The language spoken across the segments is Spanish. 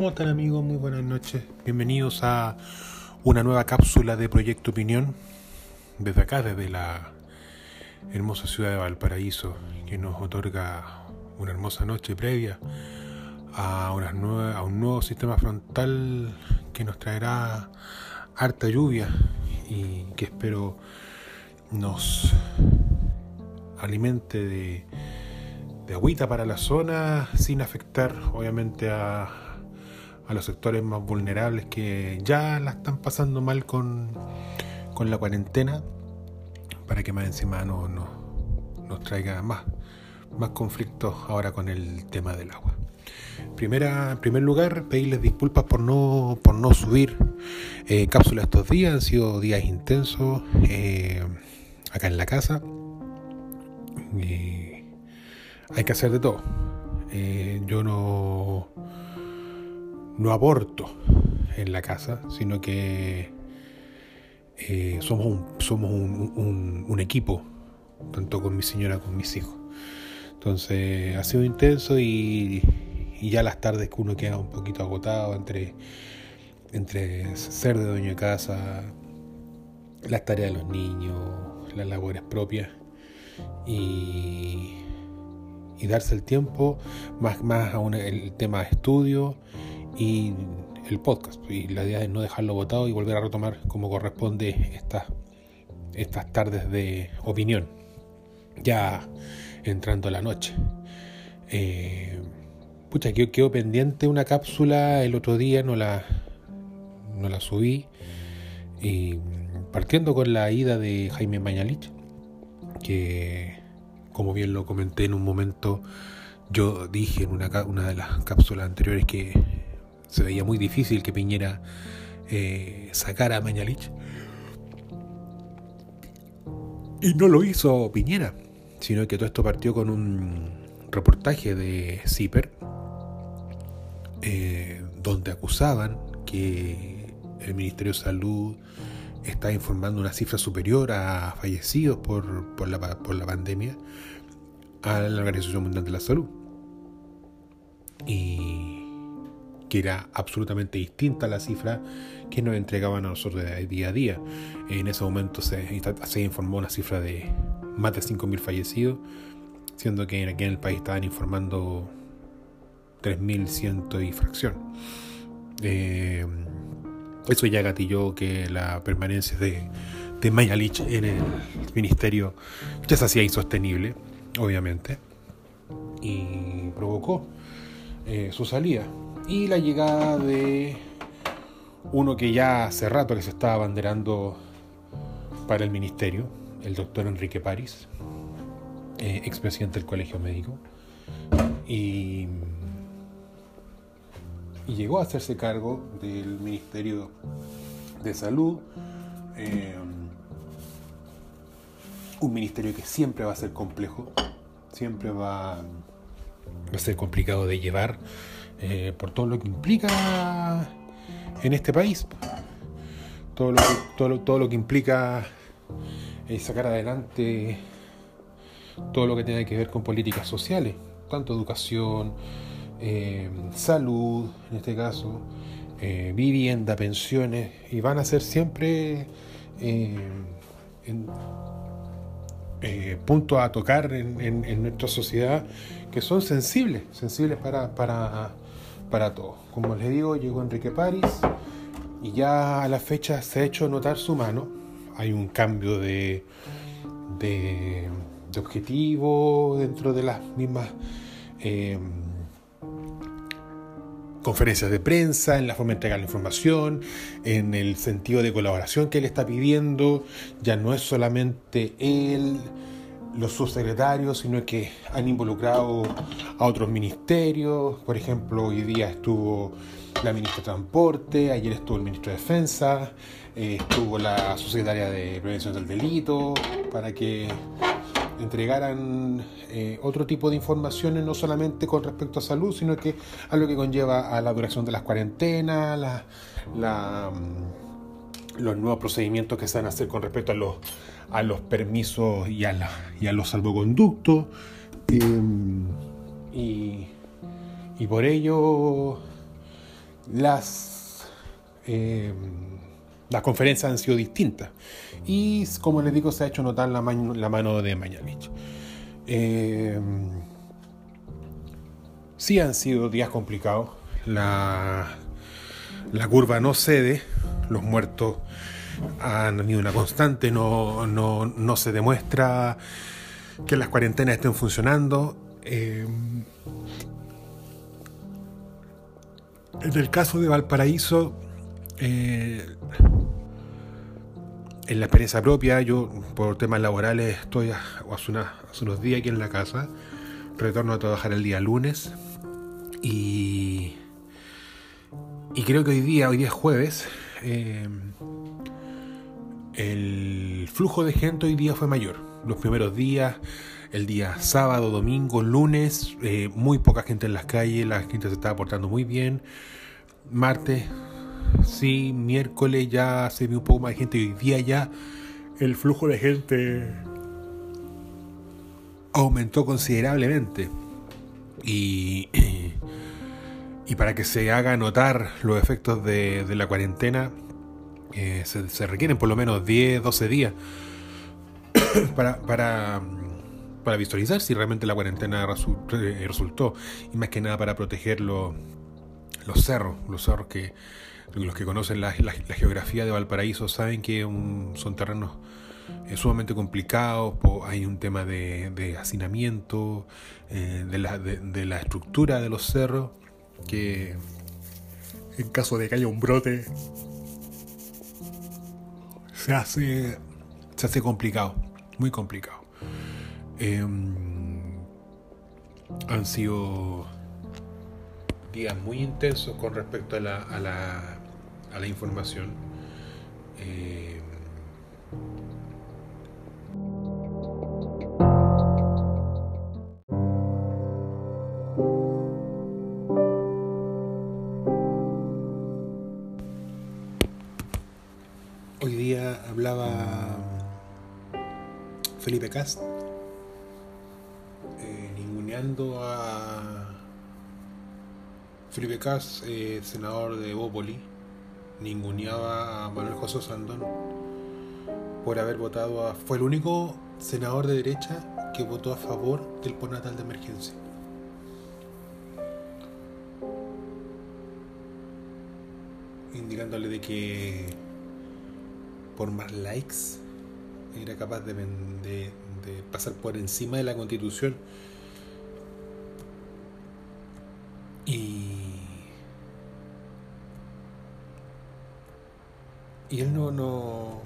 ¿Cómo están amigos? Muy buenas noches. Bienvenidos a una nueva cápsula de Proyecto Opinión desde acá, desde la hermosa ciudad de Valparaíso, que nos otorga una hermosa noche previa a, un nuevo sistema frontal que nos traerá harta lluvia y que espero nos alimente de, de agüita para la zona sin afectar obviamente a, a los sectores más vulnerables que ya la están pasando mal con, con la cuarentena para que más encima no, no, nos traiga más, más conflictos ahora con el tema del agua. Primera, en primer lugar, pedirles disculpas por no, por no subir eh, cápsulas estos días, han sido días intensos eh, acá en la casa. Y hay que hacer de todo. Eh, yo no, no aborto en la casa, sino que somos, un, somos un, equipo, tanto con mi señora como con mis hijos. Entonces ha sido intenso y, ya las tardes que uno queda un poquito agotado entre, entre ser de dueño de casa, las tareas de los niños, las labores propias y, y darse el tiempo más, más a el tema de estudio y el podcast. Y la idea es no dejarlo botado y volver a retomar como corresponde estas, estas tardes de opinión, ya entrando la noche. Eh, Pucha, quedó, quedó pendiente una cápsula el otro día, no la, no la subí. Y partiendo con la ida de Jaime Mañalich, que como bien lo comenté en un momento, yo dije en una, una de las cápsulas anteriores que se veía muy difícil que Piñera eh, sacara a Mañalich. Y no lo hizo Piñera, sino que todo esto partió con un reportaje de CIPER eh, donde acusaban que el Ministerio de Salud está informando una cifra superior a fallecidos por, por, la, por la pandemia a la Organización Mundial de la Salud. Y que era absolutamente distinta a la cifra que nos entregaban a nosotros de día a día. En ese momento se, se informó una cifra de más de 5.000 fallecidos, siendo que aquí en el país estaban informando 3100 y fracción. Eh, eso ya gatilló que la permanencia de, de Mayalich en el ministerio ya se hacía insostenible, obviamente, y provocó eh, su salida. Y la llegada de uno que ya hace rato que se estaba abanderando para el ministerio, el doctor Enrique París, eh, expresidente del Colegio Médico, y llegó a hacerse cargo del Ministerio de Salud, eh, un ministerio que siempre va a ser complejo, siempre va, a ser complicado de llevar eh, por todo lo que implica en este país, todo lo que, todo todo lo que implica eh, sacar adelante todo lo que tenga que ver con políticas sociales, tanto educación, eh, salud, en este caso, eh, vivienda, pensiones, y van a ser siempre eh, puntos a tocar en, nuestra sociedad que son sensibles, sensibles para, para todos. Como les digo, llegó Enrique París y ya a la fecha se ha hecho notar su mano. Hay un cambio de, de, de objetivo dentro de las mismas conferencias de prensa, en la forma de entregar la información, en el sentido de colaboración que él está pidiendo. Ya no es solamente él, los subsecretarios, sino que han involucrado a otros ministerios. Por ejemplo, hoy día estuvo la ministra de Transporte, ayer estuvo el ministro de Defensa, eh, estuvo la subsecretaria de Prevención del Delito, para que entregaran eh, otro tipo de informaciones, no solamente con respecto a salud, sino que a lo que conlleva a la duración de las cuarentenas, la, mm, los nuevos procedimientos que se van a hacer con respecto a los, a los permisos y a, y a los salvoconductos. Em, y, por ello las, eh, las conferencias han sido distintas. Y como les digo, se ha hecho notar la, la mano de Mañalich. Eh, sí han sido días complicados. La, la curva no cede. Los muertos han tenido una constante. No, no, no se demuestra que las cuarentenas estén funcionando. Eh, en el caso de Valparaíso, eh, en la experiencia propia, yo por temas laborales estoy hace, unos días aquí en la casa, retorno a trabajar el día lunes y, y creo que hoy día, hoy día es jueves, eh, el flujo de gente hoy día fue mayor. Los primeros días, el día sábado, domingo, lunes, eh, muy poca gente en las calles, la gente se estaba portando muy bien. Martes, sí, miércoles ya se vio un poco más de gente. Hoy día ya el flujo de gente aumentó considerablemente. Y, y para que se haga notar los efectos de, la cuarentena, eh, se, requieren por lo menos 10, 12 días para, para, para, visualizar si realmente la cuarentena eh, resultó. Y más que nada para proteger los, los cerros, los cerros que los que conocen la, geografía de Valparaíso saben que son terrenos eh, sumamente complicados, hay un tema de, hacinamiento, eh, de, la, de, la, estructura de los cerros, que en caso de que haya un brote se hace, se hace complicado, muy complicado. Em, han sido días muy intensos con respecto a la, a la, a la información. Eh, Felipe Cast eh, ninguneando a Felipe Cas, eh, senador de Bópoli, ninguneaba a Manuel José Sandón por haber votado a... Fue el único senador de derecha que votó a favor del postnatal de emergencia. Indicándole de que por más likes era capaz de, de pasar por encima de la constitución Y. Y él no, no.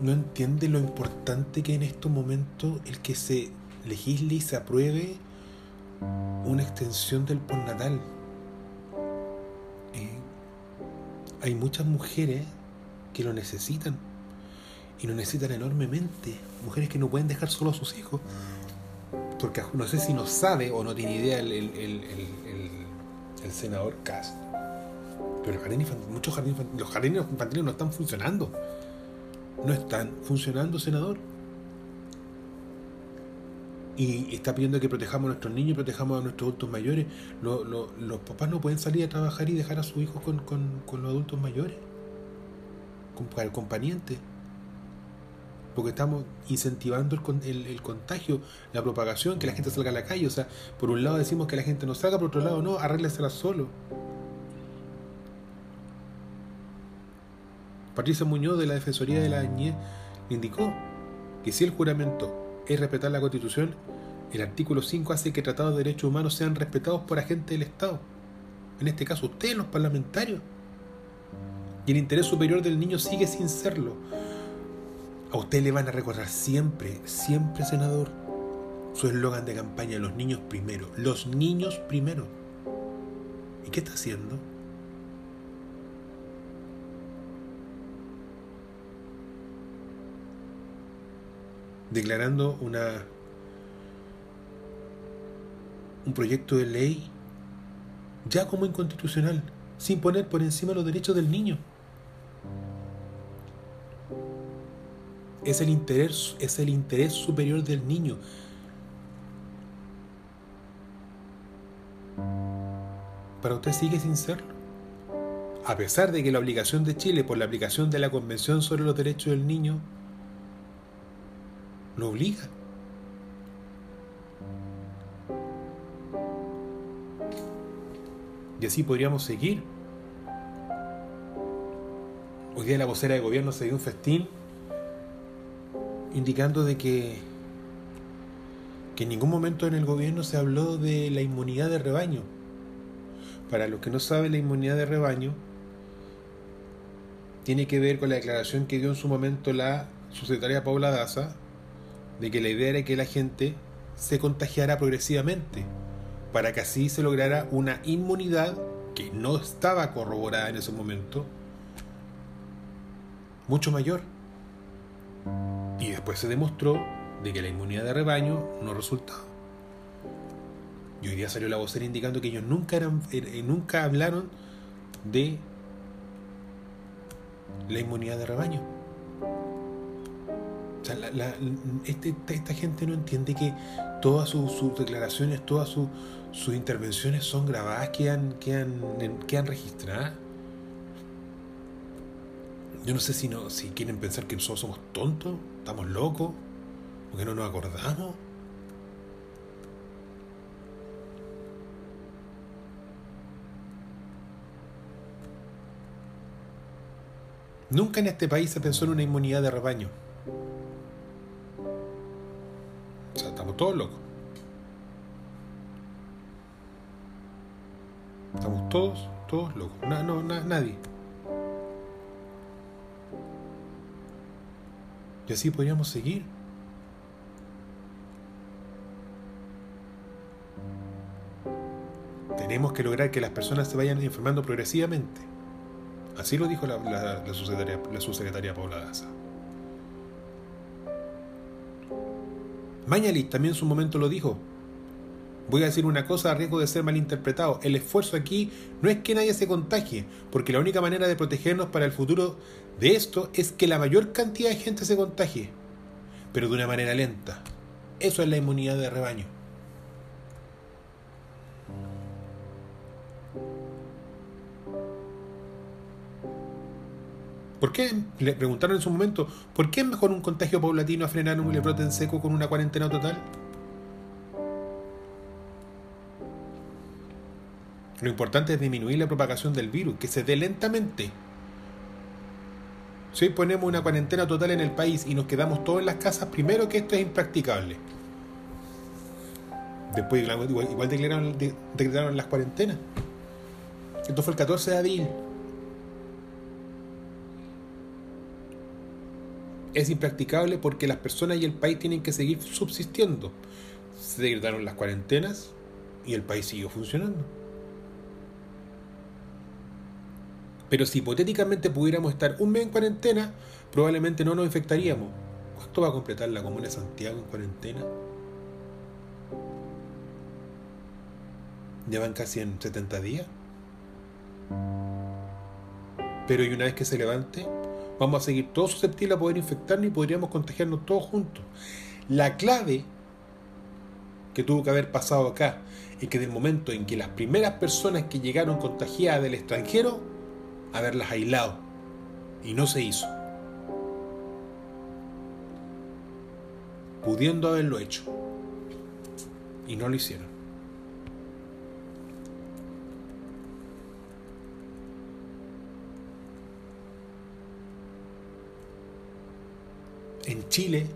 No entiende lo importante que en estos momentos el que se legisle y se apruebe una extensión del postnatal. Eh, hay muchas mujeres que lo necesitan y lo necesitan enormemente. Mujeres que no pueden dejar solo a sus hijos porque no sé si no sabe o no tiene idea el, el, senador Cast, pero muchos jardines los jardines infantiles no están funcionando. No están funcionando, senador. Y está pidiendo que protejamos a nuestros niños, protejamos a nuestros adultos mayores. los papás no pueden salir a trabajar y dejar a sus hijos con, con los adultos mayores, con el compañente porque estamos incentivando el, contagio, la propagación, que la gente salga a la calle. O sea, por un lado decimos que la gente no salga, por otro lado no, arréglesela solo. Patricia Muñoz de la Defensoría de la Niñez indicó que si el juramento es respetar la Constitución, el artículo 5 hace que tratados de derechos humanos sean respetados por agentes del Estado. En este caso, ustedes, los parlamentarios. Y el interés superior del niño sigue sin serlo. A usted le van a recordar siempre, siempre, senador, su eslogan de campaña, los niños primero, los niños primero. ¿Y qué está haciendo? Declarando una un proyecto de ley ya como inconstitucional, sin poner por encima los derechos del niño. Es el interés, es el interés superior del niño. para usted sigue sin serlo. A pesar de que la obligación de Chile por la aplicación de la Convención sobre los Derechos del Niño lo obliga. Y así podríamos seguir. Hoy día la vocera de gobierno se dio un festín indicando de que, que en ningún momento en el gobierno se habló de la inmunidad de rebaño. Para los que no saben, la inmunidad de rebaño tiene que ver con la declaración que dio en su momento la subsecretaria Paula Daza de que la idea era que la gente se contagiara progresivamente para que así se lograra una inmunidad que no estaba corroborada en ese momento mucho mayor. Y después se demostró de que la inmunidad de rebaño no resultaba. Y hoy día salió la vocera indicando que ellos nunca eran eh, nunca hablaron de la inmunidad de rebaño. O sea, este, esta, gente no entiende que todas sus, declaraciones, todas sus intervenciones son grabadas, quedan, quedan, quedan registradas. Yo no sé si, no, si quieren pensar que nosotros somos tontos, estamos locos, porque no nos acordamos. Nunca en este país se pensó en una inmunidad de rebaño. O sea, estamos todos locos. Estamos todos, todos locos. No, no, nadie. Y así podríamos seguir. Tenemos que lograr que las personas se vayan informando progresivamente. Así lo dijo la, la, subsecretaria, Paula Daza. Mañalich también en su momento lo dijo. Voy a decir una cosa a riesgo de ser malinterpretado. El esfuerzo aquí no es que nadie se contagie, porque la única manera de protegernos para el futuro de esto es que la mayor cantidad de gente se contagie, pero de una manera lenta. Eso es la inmunidad de rebaño. ¿Por qué? Le preguntaron en su momento, ¿por qué es mejor un contagio paulatino a frenar un rebrote en seco con una cuarentena total? Lo importante es disminuir la propagación del virus, que se dé lentamente. Si hoy ponemos una cuarentena total en el país y nos quedamos todos en las casas, primero que esto es impracticable. Después igual, declararon, las cuarentenas. Esto fue el 14 de abril. Es impracticable porque las personas y el país tienen que seguir subsistiendo. Se decretaron las cuarentenas y el país siguió funcionando. Pero si hipotéticamente pudiéramos estar un mes en cuarentena, probablemente no nos infectaríamos. ¿Cuánto va a completar la Comuna de Santiago en cuarentena? Llevan casi en 70 días. Pero y una vez que se levante, vamos a seguir todos susceptibles a poder infectarnos y podríamos contagiarnos todos juntos. La clave que tuvo que haber pasado acá es que del momento en que las primeras personas que llegaron contagiadas del extranjero haberlas aislado. Y no se hizo. Pudiendo haberlo hecho. Y no lo hicieron. En Chile,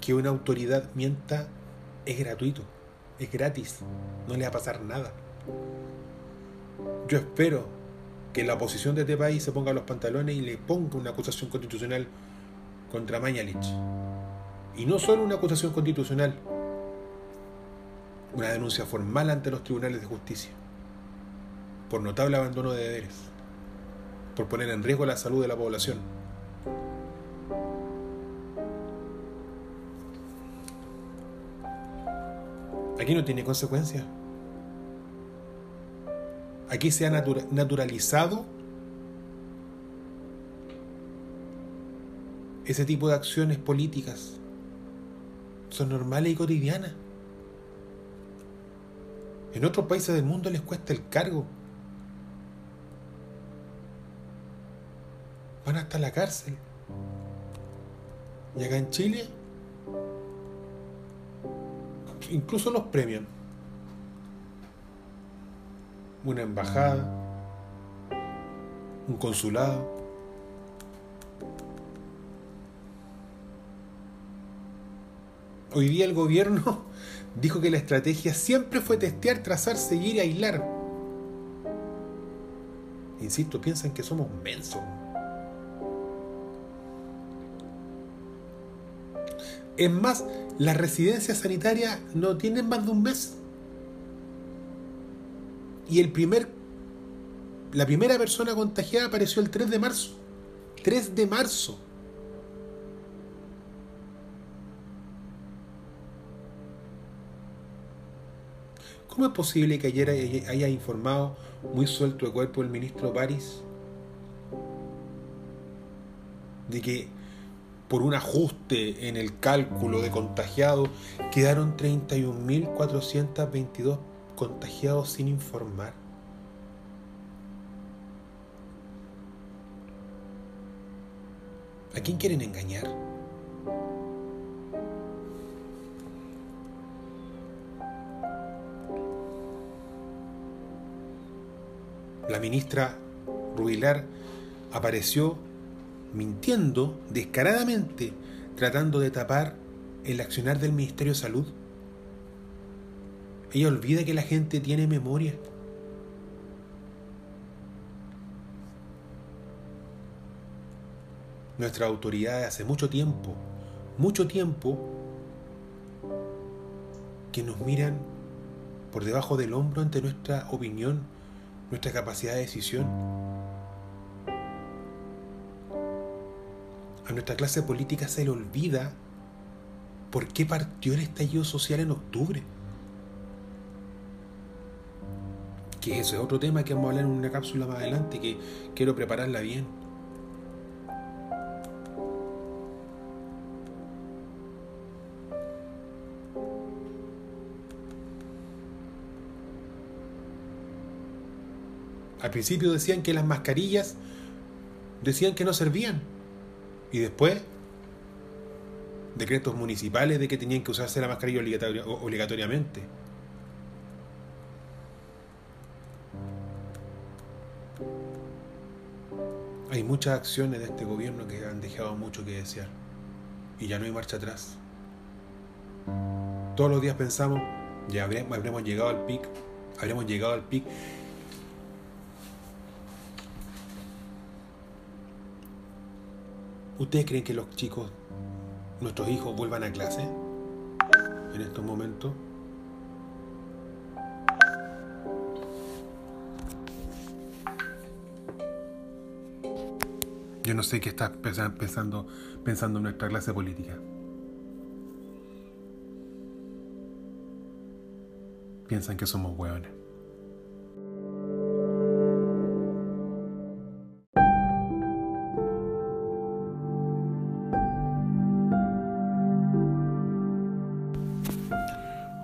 que una autoridad mienta es gratuito, es gratis, no le va a pasar nada. Yo espero que la oposición de este país se ponga los pantalones y le ponga una acusación constitucional contra Mañalich. Y no solo una acusación constitucional, una denuncia formal ante los tribunales de justicia por notable abandono de deberes, por poner en riesgo la salud de la población. Aquí no tiene consecuencias. Aquí se ha naturalizado ese tipo de acciones políticas. Son normales y cotidianas. En otros países del mundo les cuesta el cargo. Van hasta la cárcel. Y acá en Chile, incluso los premian. Una embajada, un consulado. Hoy día el gobierno dijo que la estrategia siempre fue testear, trazar, seguir y aislar. Insisto, piensan que somos mensos. Es más, las residencias sanitarias no tienen más de un mes. Y el primer, la primera persona contagiada apareció el 3 de marzo. 3 de marzo. ¿Cómo es posible que ayer haya informado muy suelto de cuerpo el ministro París de que por un ajuste en el cálculo de contagiados quedaron 31.422 contagiados sin informar? ¿A quién quieren engañar? la ministra Rubilar apareció mintiendo descaradamente, tratando de tapar el accionar del Ministerio de Salud. Ella olvida que la gente tiene memoria. Nuestras autoridades hace mucho tiempo, mucho tiempo, que nos miran por debajo del hombro ante nuestra opinión nuestra capacidad de decisión. A nuestra clase política se le olvida por qué partió el estallido social en octubre. Que ese es otro tema que vamos a hablar en una cápsula más adelante, que quiero prepararla bien. Al principio decían que las mascarillas decían que no servían. Y después, decretos municipales de que tenían que usarse la mascarilla obligatoriamente. Muchas acciones de este gobierno que han dejado mucho que desear. Y ya no hay marcha atrás. Todos los días pensamos, ya habremos, habremos llegado al pic, habremos llegado al pic ¿Ustedes creen que los chicos, nuestros hijos, vuelvan a clase en estos momentos? Yo no sé qué está pensando, pensando en nuestra clase política. Piensan que somos hueones.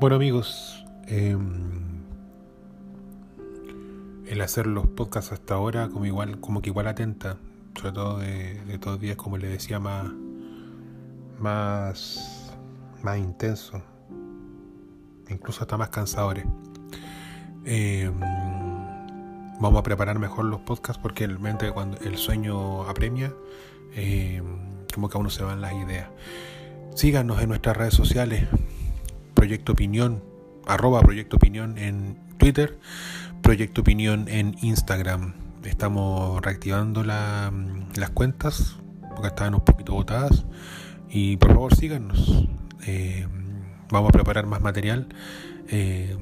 Bueno amigos, em, el hacer los podcasts hasta ahora como igual, como que igual atenta, sobre todo de, de todos días, como le decía, más, más, más intenso, incluso hasta más cansadores. Em, vamos a preparar mejor los podcasts porque realmente cuando el sueño apremia, em, como que a uno se van las ideas. Síganos en nuestras redes sociales, Proyecto Opinión, arroba Proyecto Opinión en Twitter, Proyecto Opinión en Instagram. Estamos reactivando las cuentas porque estaban un poquito botadas. Y por favor síganos. Eh, vamos a preparar más material. Eh,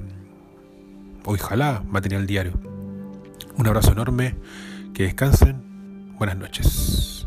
ojalá material diario. Un abrazo enorme. Que descansen. Buenas noches.